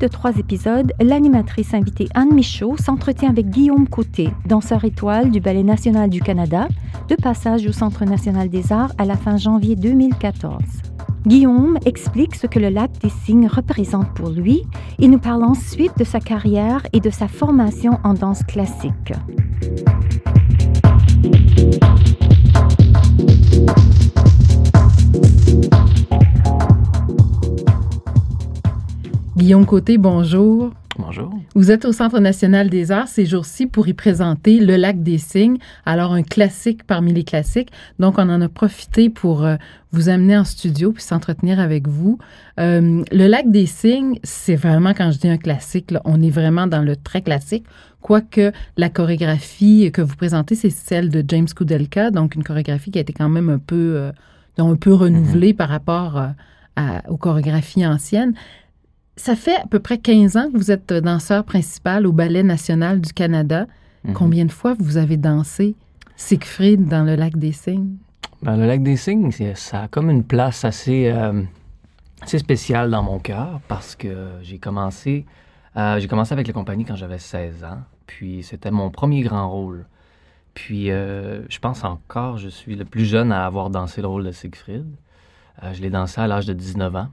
De trois épisodes, l'animatrice invitée Anne Michaud s'entretient avec Guillaume Côté, danseur étoile du Ballet national du Canada, de passage au Centre national des arts à la fin janvier 2014. Guillaume explique ce que le lac des Cygnes représente pour lui et nous parle ensuite de sa carrière et de sa formation en danse classique. Guillaume Côté, bonjour. Bonjour. Vous êtes au Centre national des arts ces jours-ci pour y présenter Le Lac des Cygnes, alors un classique parmi les classiques. Donc, on en a profité pour euh, vous amener en studio puis s'entretenir avec vous. Euh, le Lac des Cygnes, c'est vraiment, quand je dis un classique, là, on est vraiment dans le très classique, quoique la chorégraphie que vous présentez, c'est celle de James Kudelka, donc une chorégraphie qui a été quand même un peu, euh, un peu renouvelée par rapport à, aux chorégraphies anciennes. Ça fait à peu près 15 ans que vous êtes danseur principal au Ballet national du Canada. Mhm. Combien de fois vous avez dansé Siegfried dans le lac des Cygnes? Ben, le lac des Cygnes, ça a comme une place assez, euh, assez spéciale dans mon cœur parce que j'ai commencé, euh, j'ai commencé avec la compagnie quand j'avais 16 ans. Puis c'était mon premier grand rôle. Puis euh, je pense encore, je suis le plus jeune à avoir dansé le rôle de Siegfried. Je l'ai dansé à l'âge de 19 ans.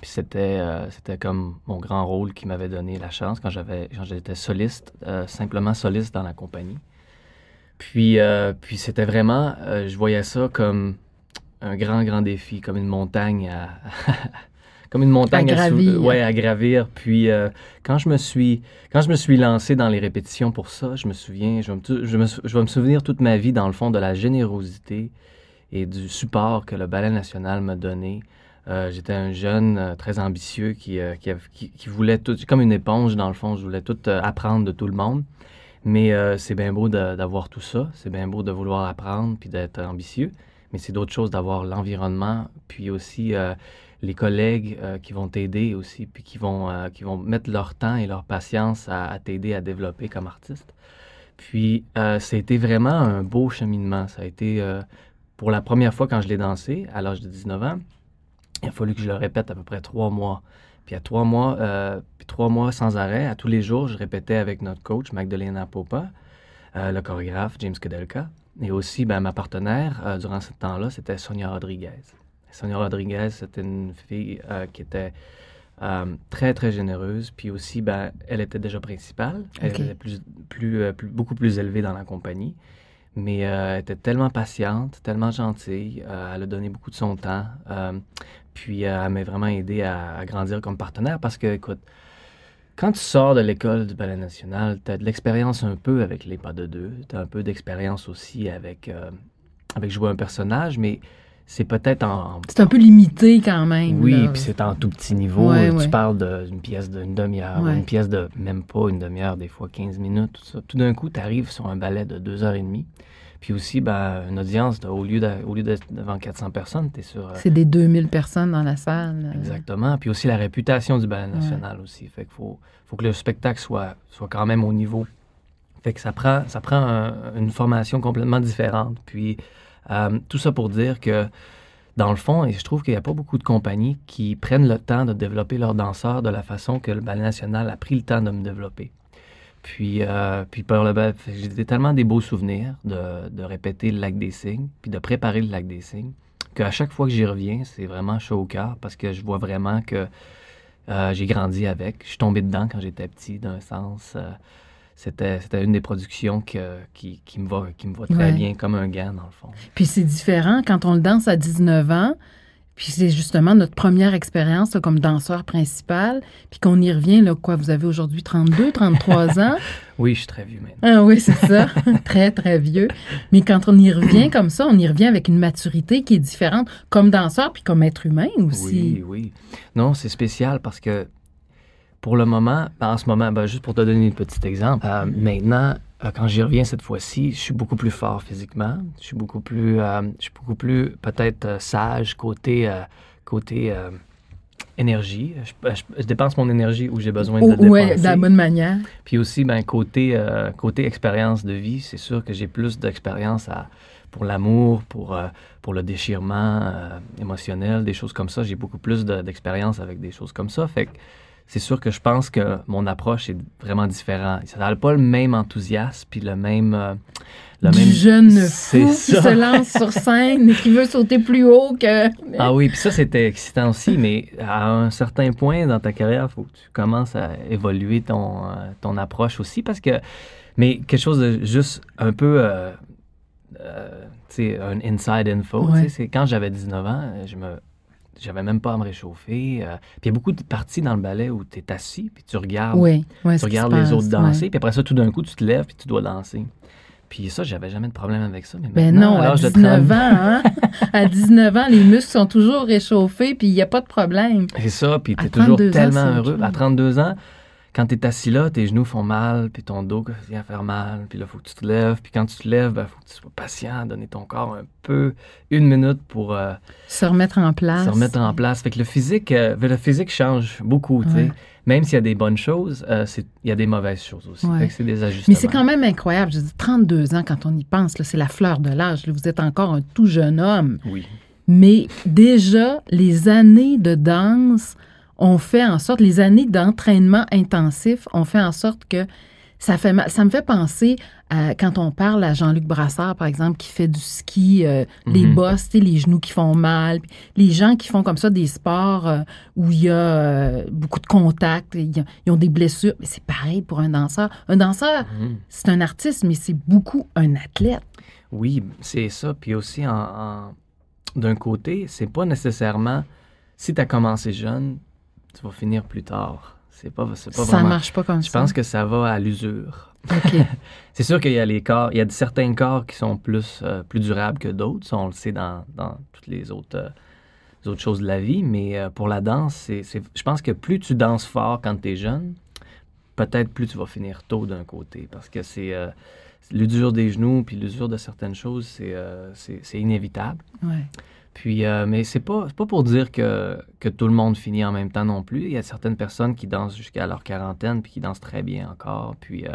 Puis c'était, euh, c'était comme mon grand rôle qui m'avait donné la chance quand j'avais, quand j'étais soliste, euh, simplement soliste dans la compagnie. Puis, euh, puis c'était vraiment, je voyais ça comme un grand, grand défi, comme une montagne à, comme une montagne À sou- gravir. ouais, à gravir. Puis quand je me suis, quand je me suis lancé dans les répétitions pour ça, je me souviens, je vais me, je vais me souvenir toute ma vie dans le fond de la générosité et du support que le Ballet national m'a donné. Euh, J'étais un jeune euh, très ambitieux qui, euh, qui, qui- voulait tout, comme une éponge dans le fond, je voulais tout apprendre de tout le monde. Mais c'est bien beau d'avoir tout ça, c'est bien beau de vouloir apprendre puis d'être ambitieux, mais c'est d'autres choses d'avoir l'environnement, puis aussi les collègues qui vont t'aider aussi, puis qui vont, qui vont mettre leur temps et leur patience à, à t'aider à développer comme artiste. Puis ça a été vraiment un beau cheminement. Ça a été pour la première fois quand je l'ai dansé à l'âge de 19 ans. Il a fallu que je le répète à peu près trois mois. Puis à trois mois, euh, puis trois mois sans arrêt, à tous les jours, je répétais avec notre coach Magdalena Popa, euh, le chorégraphe James Kudelka, et aussi ben, ma partenaire euh, durant ce temps-là, c'était Sonia Rodriguez. Sonia Rodriguez, c'était une fille qui était très très généreuse, puis aussi ben, elle était déjà principale, elle était plus, plus, plus- beaucoup plus élevée dans la compagnie. Mais euh, elle était tellement patiente, tellement gentille. euh, elle a donné beaucoup de son temps. euh, puis euh, elle m'a vraiment aidé à, à grandir comme partenaire parce que, écoute, quand tu sors de l'école du Ballet National, tu as de l'expérience un peu avec les pas de deux. Tu as un peu d'expérience aussi avec, euh, avec jouer un personnage, mais c'est peut-être en. C'est un peu limité quand même. Oui, puis c'est en tout petit niveau. Ouais, tu ouais. parles d'une pièce d'une demi-heure, Ouais. une pièce de même pas une demi-heure, des fois 15 minutes, tout ça. Tout d'un coup, tu arrives sur un ballet de deux heures et demie. Puis aussi, ben, une audience, au lieu d'être devant 400 personnes, tu es sur. euh, C'est des 2000 personnes dans la salle. Exactement. Puis aussi la réputation du ballet national aussi. Fait qu'il faut, faut que le spectacle soit, soit quand même au niveau. Fait que ça prend, ça prend un- une formation complètement différente. Puis euh, tout ça pour dire que, dans le fond, et je trouve qu'il n'y a pas beaucoup de compagnies qui prennent le temps de développer leurs danseurs de la façon que le ballet national a pris le temps de me développer. Puis, euh, puis par que j'ai tellement des beaux souvenirs de, de répéter le lac des cygnes, puis de préparer le lac des cygnes, qu'à chaque fois que j'y reviens, c'est vraiment chaud au cœur parce que je vois vraiment que euh, j'ai grandi avec. Je suis tombé dedans quand j'étais petit, d'un sens. euh, c'était, c'était une des productions que, qui, qui me va, qui me va très Ouais. bien, comme un gant, dans le fond. Puis c'est différent quand on le danse à 19 ans. Puis c'est justement notre première expérience là, comme danseur principal, puis qu'on y revient, là, quoi, vous avez aujourd'hui 32, 33 ans? Oui, je suis très vieux maintenant. Ah oui, c'est ça, très, très vieux. Mais quand on y revient comme ça, on y revient avec une maturité qui est différente, comme danseur, puis comme être humain aussi. Oui, oui. Non, c'est spécial parce que pour le moment, en ce moment, ben, juste pour te donner un petit exemple, euh, maintenant, quand j'y reviens cette fois-ci, je suis beaucoup plus fort physiquement. Je suis beaucoup plus, euh, je suis beaucoup plus peut-être euh, sage côté, euh, côté euh, énergie. Je, je- je dépense mon énergie où j'ai besoin de la dépenser. de la bonne manière. Puis aussi, ben, côté, euh, côté expérience de vie, c'est sûr que j'ai plus d'expérience à- pour l'amour, pour, euh, pour le déchirement euh, émotionnel, des choses comme ça. J'ai beaucoup plus de- d'expérience avec des choses comme ça. Fait que c'est sûr que je pense que mon approche est vraiment différente. Ça n'a pas le même enthousiasme, puis le même... euh, le du même... jeune fou qui ça. se lance sur scène et qui veut sauter plus haut que... Ah oui, puis ça, c'était excitant aussi, mais à un certain point dans ta carrière, il faut que tu commences à évoluer ton, euh, ton approche aussi, parce que, mais quelque chose de juste un peu, euh, euh, tu sais, un inside info, Ouais. c'est quand j'avais 19 ans, je me... J'avais même pas à me réchauffer. euh, puis il y a beaucoup de parties dans le ballet où tu es assis, puis tu regardes Oui, tu regardes les passe, autres danser, ouais. puis après ça, tout d'un coup, tu te lèves, puis tu dois danser. Puis ça, j'avais jamais de problème avec ça. Mais Ben non, à l'âge de 19 30 ans, hein? à 19 ans, les muscles sont toujours réchauffés, puis il n'y a pas de problème. C'est ça, puis tu es toujours 32 ans, tellement heureux. À 32 ans, quand tu es assis là, tes genoux font mal, puis ton dos vient faire mal, puis là, il faut que tu te lèves. Puis quand tu te lèves, il faut que tu sois patient, donner ton corps un peu, une minute pour euh, Se remettre en place. se remettre en place. Fait que le physique, euh, le physique change beaucoup, tu sais. Ouais. Même s'il y a des bonnes choses, euh, il y a des mauvaises choses aussi. Ouais. Fait que c'est des ajustements. Mais c'est quand même incroyable. Je dis 32 ans, quand on y pense, c'est la fleur de l'âge. Vous êtes encore un tout jeune homme. Oui. Mais déjà, les années de danse ont fait en sorte, les années d'entraînement intensif ont fait en sorte que ça fait mal. Ça me fait penser à quand on parle à Jean-Luc Brassard, par exemple, qui fait du ski, euh, les Mhm. bosses, tu sais, les genoux qui font mal. les gens qui font comme ça des sports euh, où il y a euh, beaucoup de contact, ils, ont- ils ont des blessures. Mais c'est pareil pour un danseur. Un danseur, Mhm. c'est un artiste, mais c'est beaucoup un athlète. Oui, c'est ça. Puis aussi, en, en- d'un côté, c'est pas nécessairement. Si tu as commencé jeune, tu vas finir plus tard. C'est pas, c'est pas Ça vraiment. marche pas comme Je ça. pense que ça va à l'usure. OK. C'est sûr qu'il y a les corps, il y a certains corps qui sont plus, euh, plus durables que d'autres. Ça, on le sait dans, dans toutes les autres, euh, les autres choses de la vie. Mais euh, pour la danse, c'est, c'est- je pense que plus tu danses fort quand tu es jeune, peut-être plus tu vas finir tôt d'un côté. Parce que c'est l'usure des genoux puis l'usure de certaines choses, c'est, c'est, c'est inévitable. Ouais. Puis, euh, mais c'est pas, pas pour dire que, que tout le monde finit en même temps non plus. Il y a certaines personnes qui dansent jusqu'à leur quarantaine puis qui dansent très bien encore. Puis, euh,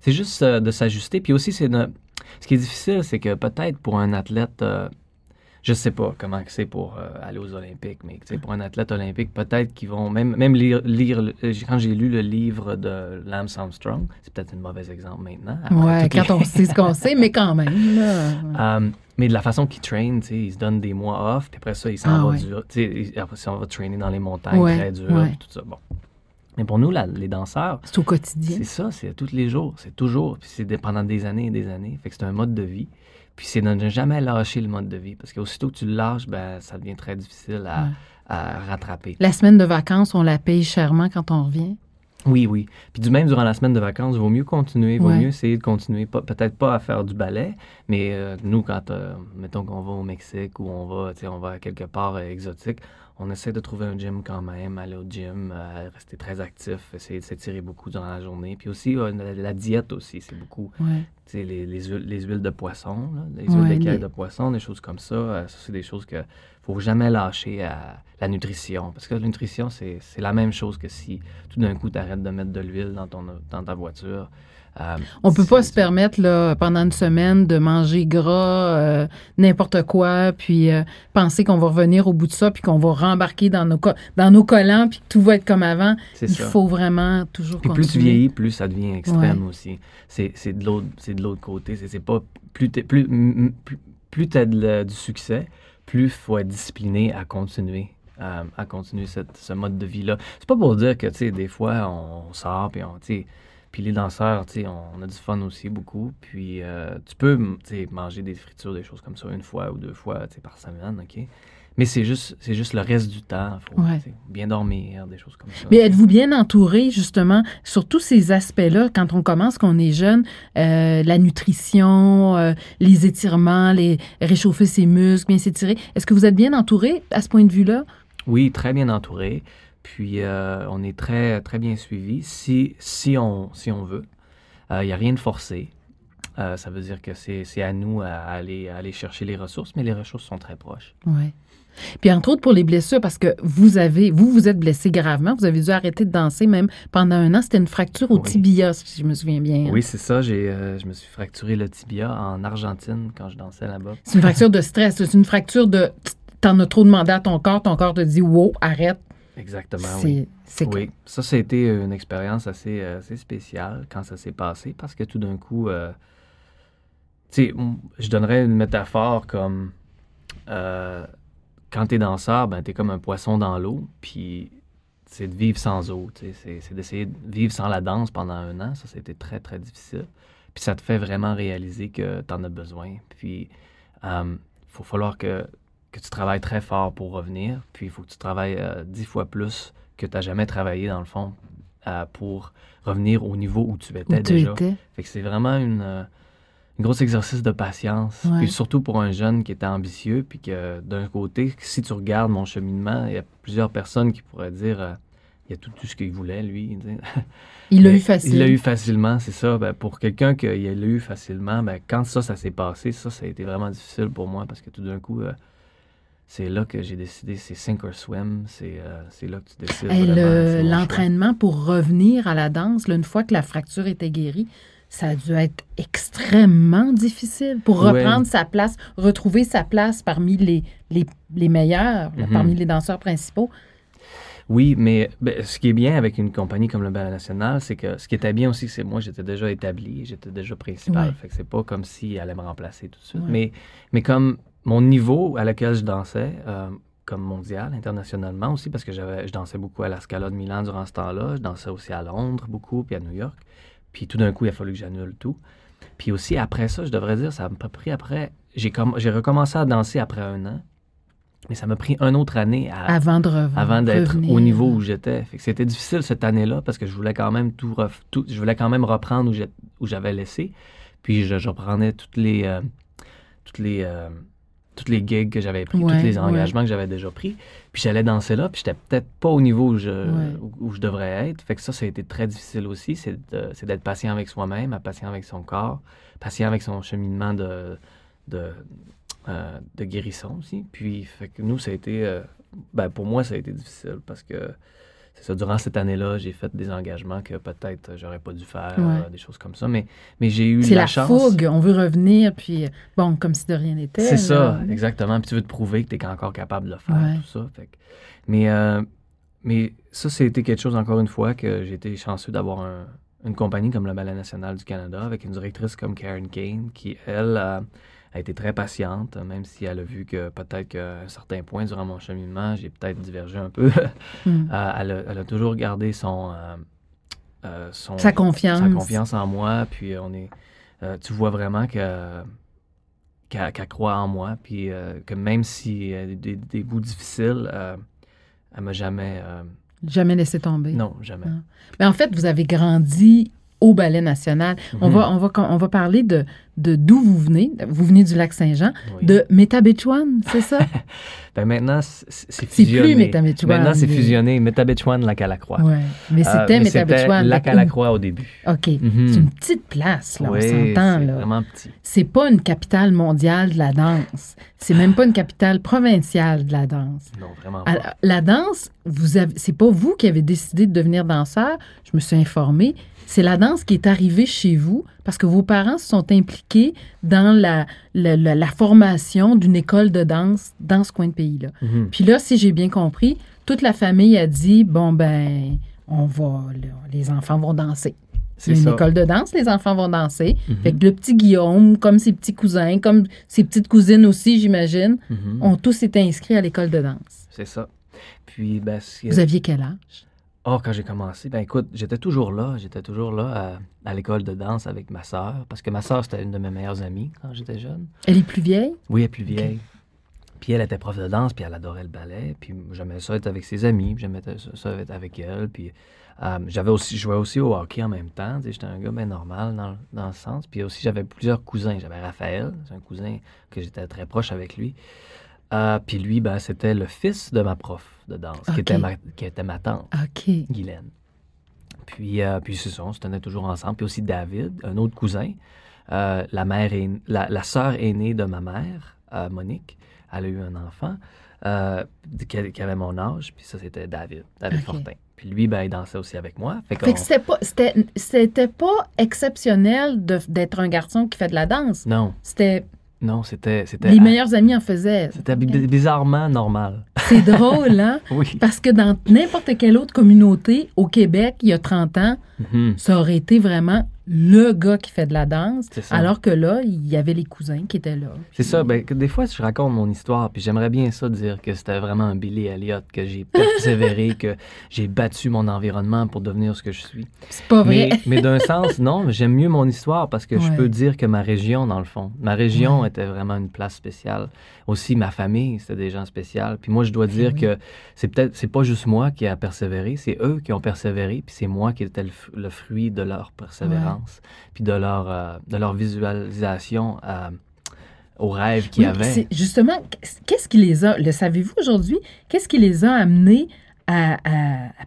c'est juste euh, de s'ajuster. Puis aussi, c'est ce qui est difficile, c'est que peut-être pour un athlète, euh, je sais pas comment c'est pour euh, aller aux Olympiques, mais pour un athlète olympique, peut-être qu'ils vont même, même lire, lire le- euh, quand j'ai lu le livre de Lance Armstrong, c'est peut-être un mauvais exemple maintenant. les- quand on sait ce qu'on sait, mais quand même. Là. Um, mais de la façon qu'il traîne, tu sais, il se donne des mois off, puis après ça, il s'en Ah va ouais. après ça, on va traîner dans les montagnes Ouais, très dur, ouais. tout ça. Bon. Mais pour nous, la- les danseurs, C'est au quotidien. c'est ça, c'est tous les jours, c'est toujours, puis c'est pendant des années et des années. Fait que c'est un mode de vie. Puis c'est de ne jamais lâcher le mode de vie, parce qu'aussitôt que tu le lâches, ben, ça devient très difficile à, Ouais. à rattraper. La semaine de vacances, on la paye chèrement quand on revient? Oui, oui. Puis du même durant la semaine de vacances, il vaut mieux continuer, il vaut Ouais. mieux essayer de continuer, peut-être pas à faire du ballet, mais euh, nous, quand, euh, mettons qu'on va au Mexique ou on va, on va à quelque part euh, exotique, on essaie de trouver un gym quand même, aller au gym, euh, rester très actif, essayer de s'étirer beaucoup durant la journée. Puis aussi, euh, la, la diète aussi, c'est beaucoup, Ouais. tu sais, les, les, huiles, les huiles de poisson, là, les Ouais, huiles d'écaille les- de poisson, des choses comme ça, euh, ça, c'est des choses que faut jamais lâcher à la nutrition. Parce que la nutrition, c'est la même chose que si tout d'un coup, tu arrêtes de mettre de l'huile dans, ton, dans ta voiture. Euh, On peut pas se permettre là, pendant une semaine de manger gras, euh, n'importe quoi, puis euh, penser qu'on va revenir au bout de ça, puis qu'on va rembarquer dans nos, dans nos collants, puis que tout va être comme avant. Il ça. faut vraiment toujours Puis plus tu continuer. vieillis, plus ça devient extrême aussi. C'est de l'autre côté. C'est pas plus plus plus, plus de la- du succès, plus faut être discipliné à continuer. euh, à continuer ce mode de vie-là. C'est pas pour dire que, tu des fois, on, sort, puis on, puis les danseurs, tu on, a du fun aussi beaucoup. Puis euh, tu peux, tu manger des fritures, des choses comme ça, une fois ou deux fois, tu par semaine, OK? Mais c'est juste, c'est juste le reste du temps. Faut Ouais. bien dormir, des choses comme ça. Mais êtes-vous bien entouré, justement, sur tous ces aspects-là, quand on commence, qu'on est jeune, euh, la nutrition, euh, les étirements, les réchauffer ses muscles, bien s'étirer? Est-ce que vous êtes bien entouré à ce point de vue-là? Oui, très bien entouré. Puis euh, on est très, très bien suivi si, si, on, si on veut. Il n'y a rien de forcé. Ça veut dire que c'est à nous à aller, à aller chercher les ressources, mais les ressources sont très proches. Oui. Puis entre autres pour les blessures, parce que vous avez, vous vous êtes blessé gravement, vous avez dû arrêter de danser même pendant un an. C'était une fracture au Oui. tibia, si je me souviens bien. hein. Oui, c'est ça. J'ai, euh, je me suis fracturé le tibia en Argentine quand je dansais là-bas. C'est une fracture de stress. C'est une fracture de t'en as trop demandé à ton corps, ton corps te dit wow, arrête. Exactement, oui. Oui, ça, été une expérience assez, euh, assez spéciale quand ça s'est passé parce que tout d'un coup, euh, tu sais, je donnerais une métaphore comme euh, quand t'es danseur, ben, t'es comme un poisson dans l'eau, puis c'est de vivre sans eau, tu c'est- d'essayer de vivre sans la danse pendant un an, ça, c'était très, très difficile. Puis ça te fait vraiment réaliser que t'en as besoin, puis il faut falloir que, que tu travailles très fort pour revenir, puis il faut que tu travailles euh, dix fois plus que tu n'as jamais travaillé, dans le fond, euh, pour revenir au niveau où tu étais où tu déjà. étais. Fait que c'est vraiment une, euh, un gros exercice de patience. Ouais. Puis surtout pour un jeune qui était ambitieux, puis que d'un côté, si tu regardes mon cheminement, il y a plusieurs personnes qui pourraient dire euh, il y a tout, tout ce qu'il voulait, lui. Il l'a eu facile. Il l'a eu facilement, c'est ça. Ben, pour quelqu'un qui l'a eu facilement, ben, quand ça, ça s'est passé, ça, ça a été vraiment difficile pour moi parce que tout d'un coup, euh, c'est là que j'ai décidé, c'est sink or swim, c'est euh, là que tu décides. Le-. L'entraînement pour revenir à la danse, là, une fois que la fracture était guérie, ça a dû être extrêmement difficile pour Ouais. reprendre sa place, retrouver sa place parmi les, les, les meilleurs, Mhm. parmi les danseurs principaux. Oui, mais ben, ce qui est bien avec une compagnie comme le Ballet National, c'est que ce qui était bien aussi, c'est que moi, j'étais déjà établi, j'étais déjà principal. Ouais. Fait que c'est pas comme s'il allait me remplacer tout de suite. Ouais. Mais, mais comme mon niveau à lequel je dansais, euh, comme mondial, internationalement aussi, parce que j'avais, je dansais beaucoup à la Scala de Milan durant ce temps-là, je dansais aussi à Londres beaucoup, puis à New York. Puis tout d'un coup, il a fallu que j'annule tout. Puis aussi, après ça, je devrais dire, ça m'a pris après. J'ai, comm- j'ai recommencé à danser après un an, mais ça m'a pris une autre année à, Avant de revenir. avant d'être revenir. au niveau où j'étais. Fait que c'était difficile cette année-là parce que je voulais quand même tout, ref- tout- je voulais quand même reprendre où j'ai- où j'avais laissé. Puis je, je reprenais toutes les euh, toutes les euh, toutes les gigs que j'avais pris, Ouais, tous les ouais. engagements que j'avais déjà pris. Puis j'allais danser là, puis j'étais peut-être pas au niveau où je, Ouais. où, où je devrais être. Fait que ça, ça a été très difficile aussi. C'est d'être patient avec soi-même, patient avec son corps, patient avec son cheminement de, de, euh, de guérison aussi. Puis, fait que nous, ça a été, euh, ben, pour moi, ça a été difficile parce que c'est ça, durant cette année-là, j'ai fait des engagements que peut-être j'aurais pas dû faire, Ouais. euh, des choses comme ça. Mais, mais j'ai eu C'est la, la, chance. fougue, on veut revenir, puis bon, comme si de rien n'était. C'est ça, exactement. Puis tu veux te prouver que tu es encore capable de le faire, Ouais. tout ça. Fait mais, euh, mais ça, c'était quelque chose, encore une fois, que j'ai été chanceux d'avoir un- une compagnie comme le Ballet National du Canada, avec une directrice comme Karen Kane, qui, elle, a, a été très patiente, même si elle a vu que peut-être qu'à un certain point durant mon cheminement, j'ai peut-être divergé un peu. Hmm. Euh, elle, a, elle a toujours gardé son, euh, euh, son- Sa confiance. sa confiance en moi. Puis on est, tu vois vraiment que qu'elle qu'elle croit en moi. Puis que même si des, des bouts difficiles, elle m'a jamais. Jamais laissé tomber. non, jamais. Ah. Mais en fait, vous avez grandi au Ballet National. On, Mhm. va, on, va, on va parler de de d'où vous venez. Vous venez du lac Saint-Jean, Oui. de Métabetchouan, c'est ça? Ben maintenant, c'est c'est C'est fusionné. plus. Maintenant, c'est mais- fusionné. Métabetchouan, lac à la croix. Ouais. Mais Euh, c'était mais Métabetchouan. lac à la croix au début. OK. Mhm. C'est une petite place, là, oui, on s'entend. c'est vraiment petit. C'est pas une capitale mondiale de la danse. C'est même pas une capitale provinciale de la danse. Non, vraiment pas. Alors, la danse, vous c'est pas vous qui avez décidé de devenir danseur. Je me suis informée. C'est la danse qui est arrivée chez vous parce que vos parents se sont impliqués dans la, la, la- la formation d'une école de danse dans ce coin de pays-là. Mhm. Puis là, si j'ai bien compris, toute la famille a dit bon ben, on va, là, les enfants vont danser. C'est une ça. école de danse, les enfants vont danser. Mhm. Fait que le petit Guillaume, comme ses petits cousins, comme ses petites cousines aussi, j'imagine, Mhm. ont tous été inscrits à l'école de danse. C'est ça. Puis, ben, Vous aviez quel âge? Oh, quand j'ai commencé, ben écoute, j'étais toujours là. J'étais toujours là à, à l'école de danse avec ma sœur. Parce que ma sœur, c'était une de mes meilleures amies quand j'étais jeune. Elle est plus vieille? Oui, elle est plus vieille. Puis elle était prof de danse, puis elle adorait le ballet. Puis j'aimais ça être avec ses amis, puis j'aimais ça être avec elle. Puis euh, j'avais aussi, je jouais aussi au hockey en même temps. J'étais un gars bien normal dans, dans, le sens. Puis aussi, j'avais plusieurs cousins. J'avais Raphaël, c'est un cousin que j'étais très proche avec lui. Euh, puis lui, ben, c'était le fils de ma prof de danse, qui, était ma, qui était ma tante, Guylaine. Puis, euh, puis c'est ça, on se tenait toujours ensemble. Puis aussi David, un autre cousin, la mère la, la sœur aînée de ma mère, Monique, elle a eu un enfant euh, qui, avait mon âge, puis ça, c'était David, David Fortin. Puis lui, ben, il dansait aussi avec moi. Fait, que c'était pas, c'était, pas exceptionnel d'être un garçon qui fait de la danse. Non. C'était... Non, c'était... Les meilleurs amis en faisaient. C'était bizarrement normal. C'est drôle, hein? oui. Parce que dans n'importe quelle autre communauté au Québec, il y a 30 ans, mm-hmm. ça aurait été vraiment le gars qui fait de la danse, alors que là, il y avait les cousins qui étaient là. C'est ça. Ben, des fois, je raconte mon histoire, puis j'aimerais bien ça dire que c'était vraiment un Billy Elliot, que j'ai persévéré, que j'ai battu mon environnement pour devenir ce que je suis. C'est pas vrai. Mais, d'un sens, non, j'aime mieux mon histoire parce que je peux dire que ma région, dans le fond, ma région était vraiment une place spéciale. Aussi, ma famille, c'était des gens spéciaux. Puis moi, je dois dire que c'est peut-être, c'est pas juste moi qui a persévéré, c'est eux qui ont persévéré, puis c'est moi qui étais le fruit de leur persévérance puis de leur, euh, de leur visualisation euh, aux rêves qu'ils avaient. Justement, qu'est-ce qui les a, le savez-vous aujourd'hui, qu'est-ce qui les a amenés à,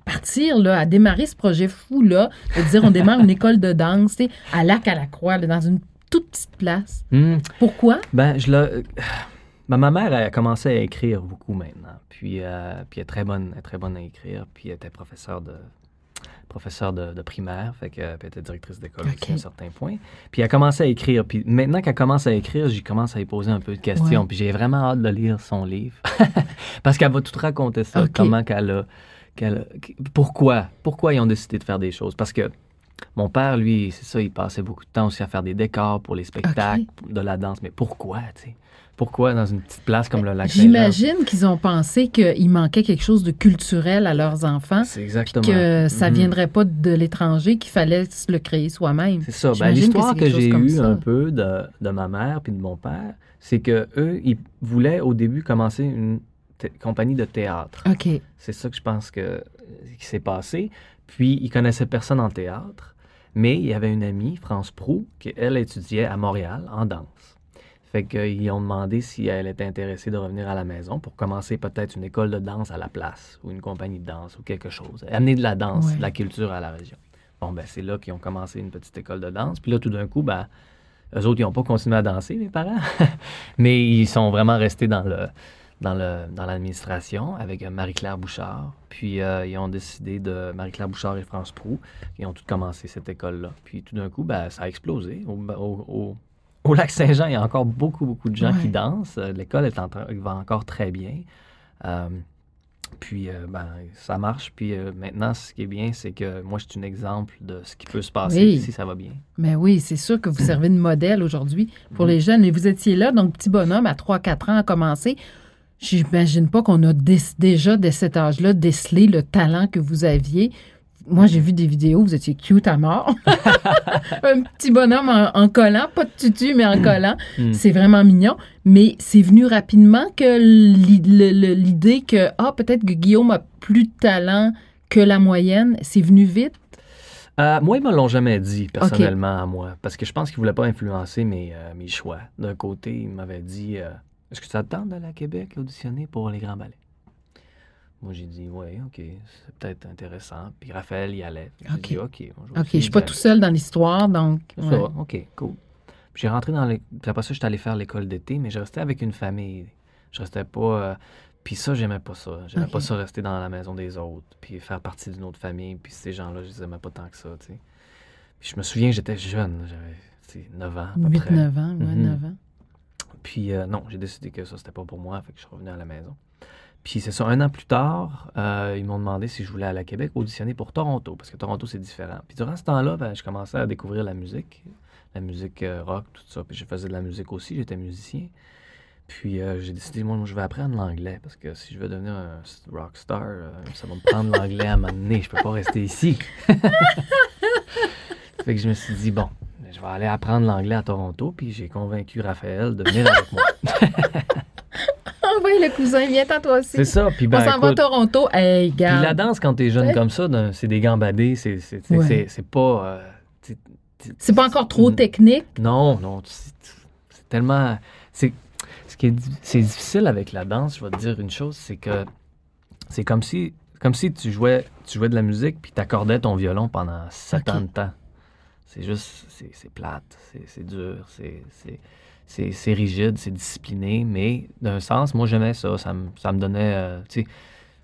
partir, là, à démarrer ce projet fou-là, de dire on démarre une école de danse à Lac à la Croix, dans une toute petite place? Hmm. Pourquoi? Ben, je l'ai... Ben, ma mère a commencé à écrire beaucoup maintenant. Puis, euh, puis elle est très bonne, elle est très bonne à écrire. Puis elle était professeure de, professeure de, primaire, fait que, puis elle était directrice d'école à un certain point. Puis elle a commencé à écrire. Puis maintenant qu'elle commence à écrire, j'y commence à y poser un peu de questions. Puis j'ai vraiment hâte de lire son livre. Parce qu'elle va tout raconter ça, comment qu'elle a, Pourquoi? Pourquoi ils ont décidé de faire des choses? Parce que mon père, lui, c'est ça, il passait beaucoup de temps aussi à faire des décors pour les spectacles, de la danse. Mais pourquoi, tu sais? Pourquoi dans une petite place comme le lac J'imagine qu'ils ont pensé qu'il manquait quelque chose de culturel à leurs enfants. C'est exactement. Que ça ne mhm. viendrait pas de l'étranger, qu'il fallait le créer soi-même. C'est ça. Ben, L'histoire que, j'ai eue un peu de, de, ma mère puis de mon père, c'est que eux, ils voulaient au début commencer une compagnie de théâtre. OK. C'est ça que je pense que, qui s'est passé. Puis, ils connaissaient personne en théâtre, mais il y avait une amie, France Prou, qui, elle, étudiait à Montréal en danse. Fait qu'ils ont demandé si elle était intéressée de revenir à la maison pour commencer peut-être une école de danse à la place ou une compagnie de danse ou quelque chose. Amener de la danse, de la culture à la région. Bon, ben c'est là qu'ils ont commencé une petite école de danse. Puis là, tout d'un coup, ben, eux autres, ils n'ont pas continué à danser, mes parents. Mais ils sont vraiment restés dans le dans le dans l'administration avec Marie-Claire Bouchard. Puis euh, ils ont décidé de Marie-Claire Bouchard et France Prou. Ils ont tout commencé cette école-là. Puis tout d'un coup, ben, ça a explosé au au lac Saint-Jean, il y a encore beaucoup, beaucoup de gens qui dansent. Euh, l'école est en va encore très bien. Euh, puis, euh, ben, ça marche. Puis maintenant, ce qui est bien, c'est que moi, je suis un exemple de ce qui peut se passer si ça va bien. Mais oui, c'est sûr que vous servez de modèle aujourd'hui pour les jeunes. Et vous étiez là, donc petit bonhomme, à 3-4 ans, à commencer. J'imagine pas qu'on a déjà, dès cet âge-là, décelé le talent que vous aviez. Moi, j'ai vu des vidéos, vous étiez cute à mort. un petit bonhomme en, collant, pas de tutu, mais en mm. collant. Mm. C'est vraiment mignon. Mais c'est venu rapidement que l'idée que, ah, peut-être que Guillaume a plus de talent que la moyenne, c'est venu vite? Euh, moi, ils me l'ont jamais dit personnellement à moi, parce que je pense qu'ils ne voulaient pas influencer mes, euh, mes choix. D'un côté, ils m'avaient dit euh, Est-ce que te tente d'aller à Québec auditionner pour les grands ballets moi, j'ai dit, oui, OK, c'est peut-être intéressant. Puis Raphaël y allait. J'ai dit, OK. OK, je suis pas tout seul dans l'histoire, donc. Ça, OK, cool. Puis j'ai rentré dans les. Puis après ça, j'étais allé faire l'école d'été, mais je restais avec une famille. Je restais pas. Euh, puis ça, j'aimais pas ça. J'aimais pas ça rester dans la maison des autres, puis faire partie d'une autre famille. Puis ces gens-là, je les aimais pas tant que ça, tu sais. Puis je me souviens, j'étais jeune, j'avais 9 ans. 8-9 ans, ouais, 9 mhm. ans. Puis euh, non, j'ai décidé que ça, c'était pas pour moi, fait que je suis revenu à la maison. Puis c'est ça, un an plus tard, euh, ils m'ont demandé si je voulais aller à Québec auditionner pour Toronto, parce que Toronto, c'est différent. Puis durant ce temps-là, ben, je commençais à découvrir la musique, la musique euh, rock, tout ça. Puis je faisais de la musique aussi, j'étais musicien. Puis euh, j'ai décidé, moi, je vais apprendre l'anglais, parce que si je veux devenir un rockstar, ça va me prendre l'anglais à m'amener. Je peux pas rester ici. fait que je me suis dit, bon, je vais aller apprendre l'anglais à Toronto, puis j'ai convaincu Raphaël de venir avec moi. ouais, le cousin, viens-t'en toi aussi. C'est ça. Puis ben, On s'en va à Toronto. Hey, puis la danse, quand t'es jeune comme ça, c'est des gambadés, c'est Ouais. pas... euh, c'est- pas encore trop Mm. technique? Non, non, c'est tellement... C'est ce qui est, difficile avec la danse, je vais te dire une chose, c'est que c'est comme si, comme si tu jouais, tu jouais de la musique puis t'accordais ton violon pendant sept Ok. ans de temps. C'est juste, c'est plate, c'est dur, c'est- c'est rigide, c'est discipliné, mais d'un sens, moi j'aimais ça, ça me, ça me donnait, euh, tu sais,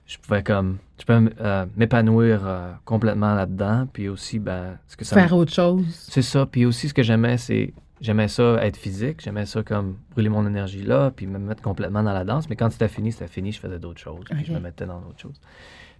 je pouvais comme, je pouvais euh, m'épanouir euh, complètement là-dedans, puis aussi, ben, ce que ça Faire autre chose. c'est ça. Puis aussi, ce que j'aimais, c'est. J'aimais ça être physique. J'aimais ça comme brûler mon énergie là, puis me mettre complètement dans la danse. Mais quand c'était fini, c'était fini. Je faisais d'autres choses. puis. Je me mettais dans d'autres choses.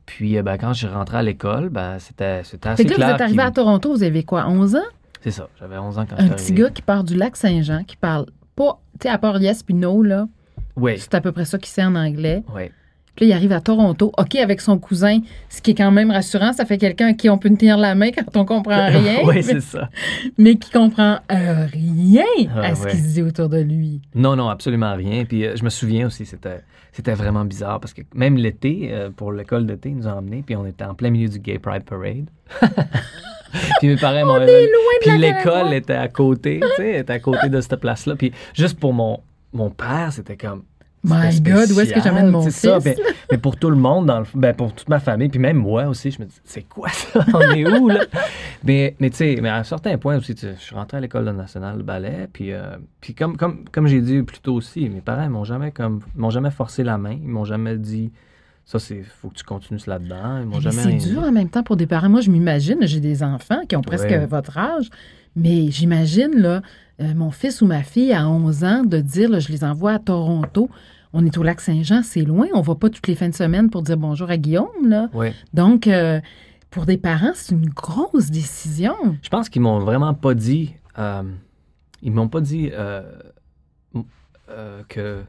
Puis ben, quand je rentrais à l'école, ben, c'était c'était Fait assez que là, clair. vous êtes arrivé à Toronto, vous avez quoi, 11 ans? C'est ça. J'avais 11 ans quand Un petit gars qui part du lac Saint-Jean, qui parle pas, tu sais, à part yes puis no, là. Oui. C'est à peu près ça qu'il sait en anglais. Oui. Puis là, il arrive à Toronto, OK, avec son cousin, ce qui est quand même rassurant. Ça fait quelqu'un à qui on peut tenir la main quand on comprend rien, oui, c'est ça. mais qui comprend euh, rien à Ah, ce ouais. qui se dit autour de lui. Non, non, absolument rien. Puis euh, je me souviens aussi, c'était c'était vraiment bizarre parce que même l'été, euh, pour l'école d'été, ils nous ont emmenés, puis on était en plein milieu du Gay Pride Parade. puis mes parents m'ont Puis l'école était à côté, tu sais, était à côté de cette place-là. Puis juste pour mon, mon père, c'était comme. My God, où est-ce que j'amène mon c'est fils? ça. Ben, mais pour tout le monde, dans le, ben pour toute ma famille, puis même moi aussi, je me dis, c'est quoi ça? On est où, là? mais mais tu sais, mais à un certain point aussi, je suis rentré à l'école nationale de ballet, puis, euh, puis comme, comme, comme j'ai dit plus tôt aussi, mes parents, ils m'ont jamais, comme, ils m'ont jamais forcé la main, ils m'ont jamais dit, ça, c'est, faut que tu continues là-dedans. C'est dur en même temps pour des parents. Moi, je m'imagine, j'ai des enfants qui ont presque Ouais. votre âge, mais j'imagine, là, euh, mon fils ou ma fille à 11 ans, de dire, là, je les envoie à Toronto. On est au lac Saint-Jean, c'est loin. On va pas toutes les fins de semaine pour dire bonjour à Guillaume, là. Ouais. Donc, euh, pour des parents, c'est une grosse décision. Je pense qu'ils m'ont vraiment pas dit. euh, ils m'ont pas dit euh, euh, que.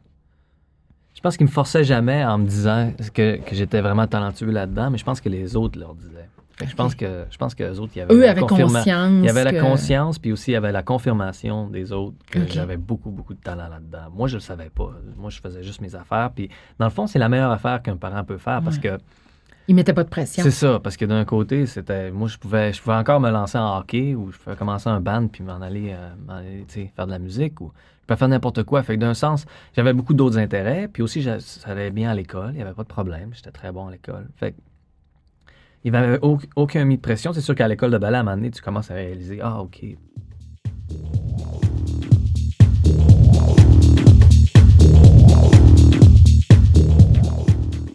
Je pense qu'ils me forçaient jamais en me disant que, que j'étais vraiment talentueux là-dedans, mais je pense que les autres leur disaient. Je pense que je pense que les autres, il y avait Eux la avaient conscience. Il y avait la conscience, puis aussi il y avait la confirmation des autres que j'avais beaucoup, beaucoup de talent là-dedans. Moi, je le savais pas. Moi, je faisais juste mes affaires. Puis, dans le fond, c'est la meilleure affaire qu'un parent peut faire parce que Ils mettaient pas de pression. c'est ça, parce que d'un côté, c'était. Moi, je pouvais, je pouvais encore me lancer en hockey ou je pouvais commencer un band puis m'en aller, euh, aller, faire de la musique ou je pouvais faire n'importe quoi. Fait d'un sens, j'avais beaucoup d'autres intérêts. Puis aussi, ça allait bien à l'école. Il n'y avait pas de problème. J'étais très bon à l'école. Il n'y avait au- aucun mis de pression. C'est sûr qu'à l'école de ballet, à un moment donné, tu commences à réaliser Ah, OK.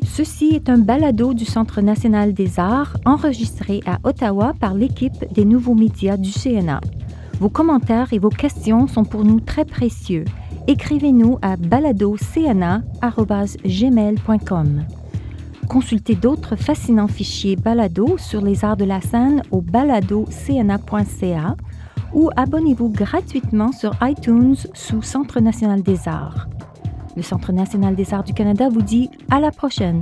Ceci est un balado du Centre national des arts enregistré à Ottawa par l'équipe des nouveaux médias du CNA. Vos commentaires et vos questions sont pour nous très précieux. Écrivez-nous à baladocna.gmail.com. Consultez d'autres fascinants fichiers balado sur les arts de la scène au baladocna.ca ou abonnez-vous gratuitement sur iTunes sous Centre national des arts. Le Centre national des arts du Canada vous dit à la prochaine.